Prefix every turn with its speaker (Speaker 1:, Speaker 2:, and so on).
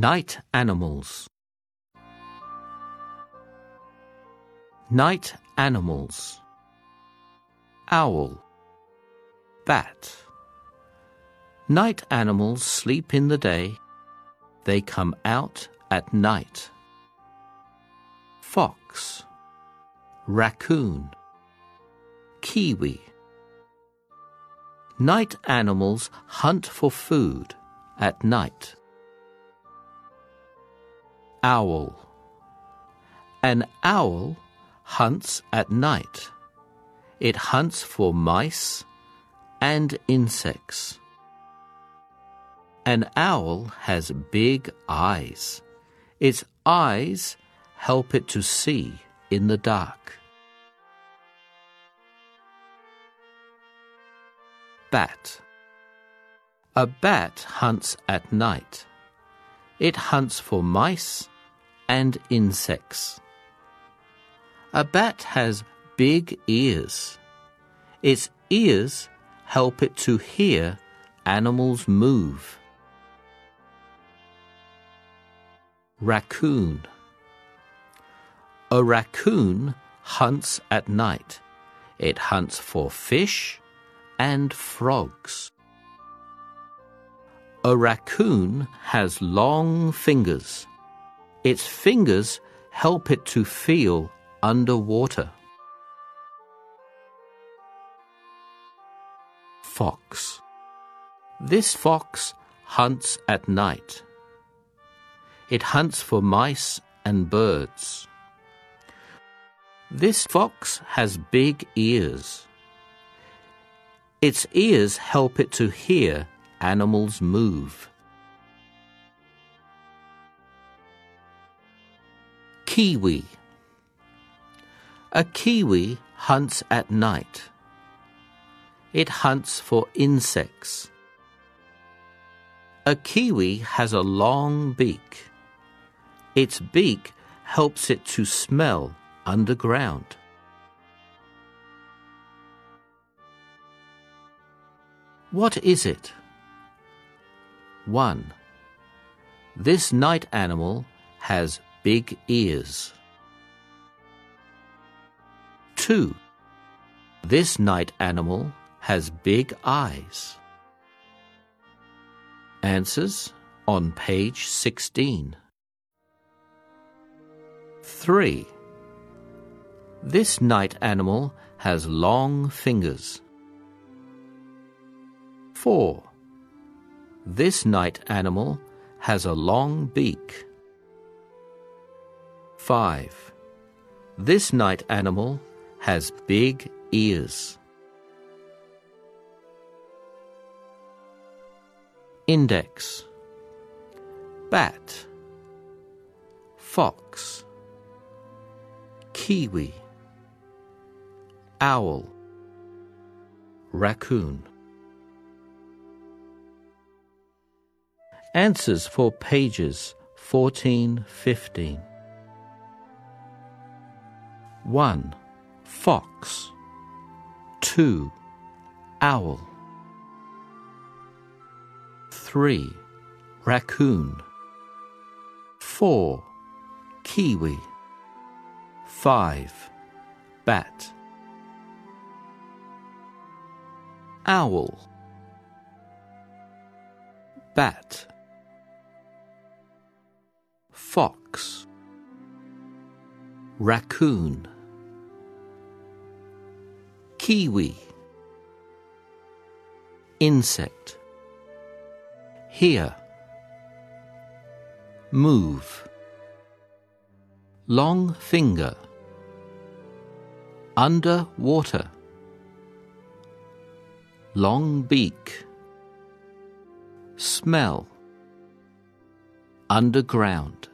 Speaker 1: Night animals. Night animals. Owl. Bat. Night animals sleep in the day. They come out at night. Fox. Raccoon. Kiwi. Night animals hunt for food at night. Owl. An owl hunts at night. It hunts for mice and insects. An owl has big eyes. Its eyes help it to see in the dark. Bat. A bat hunts at night. It hunts for mice and insects. A bat has big ears. Its ears help it to hear animals move. Raccoon. A raccoon hunts at night. It hunts for fish and frogs. A raccoon has long fingers. Its fingers help it to feel underwater. Fox. This fox hunts at night. It hunts for mice and birds. This fox has big ears. Its ears help it to hear animals move. Kiwi. A kiwi hunts at night. It hunts for insects. A kiwi has a long beak. Its beak helps it to smell underground. What is it? 1. This night animal has big ears. 2. This night animal has big eyes. Answers on page 16. 3. This night animal has long fingers. 4. This night animal has a long beak. 5. This night animal has big ears. Index Bat Fox Kiwi Owl Raccoon Answers for pages 14 15. 1. Fox. 2. Owl. 3. Raccoon. 4. Kiwi. 5. Bat. Owl. Bat fox, raccoon, kiwi, insect, hear, move, long finger, under water, long beak, smell, underground.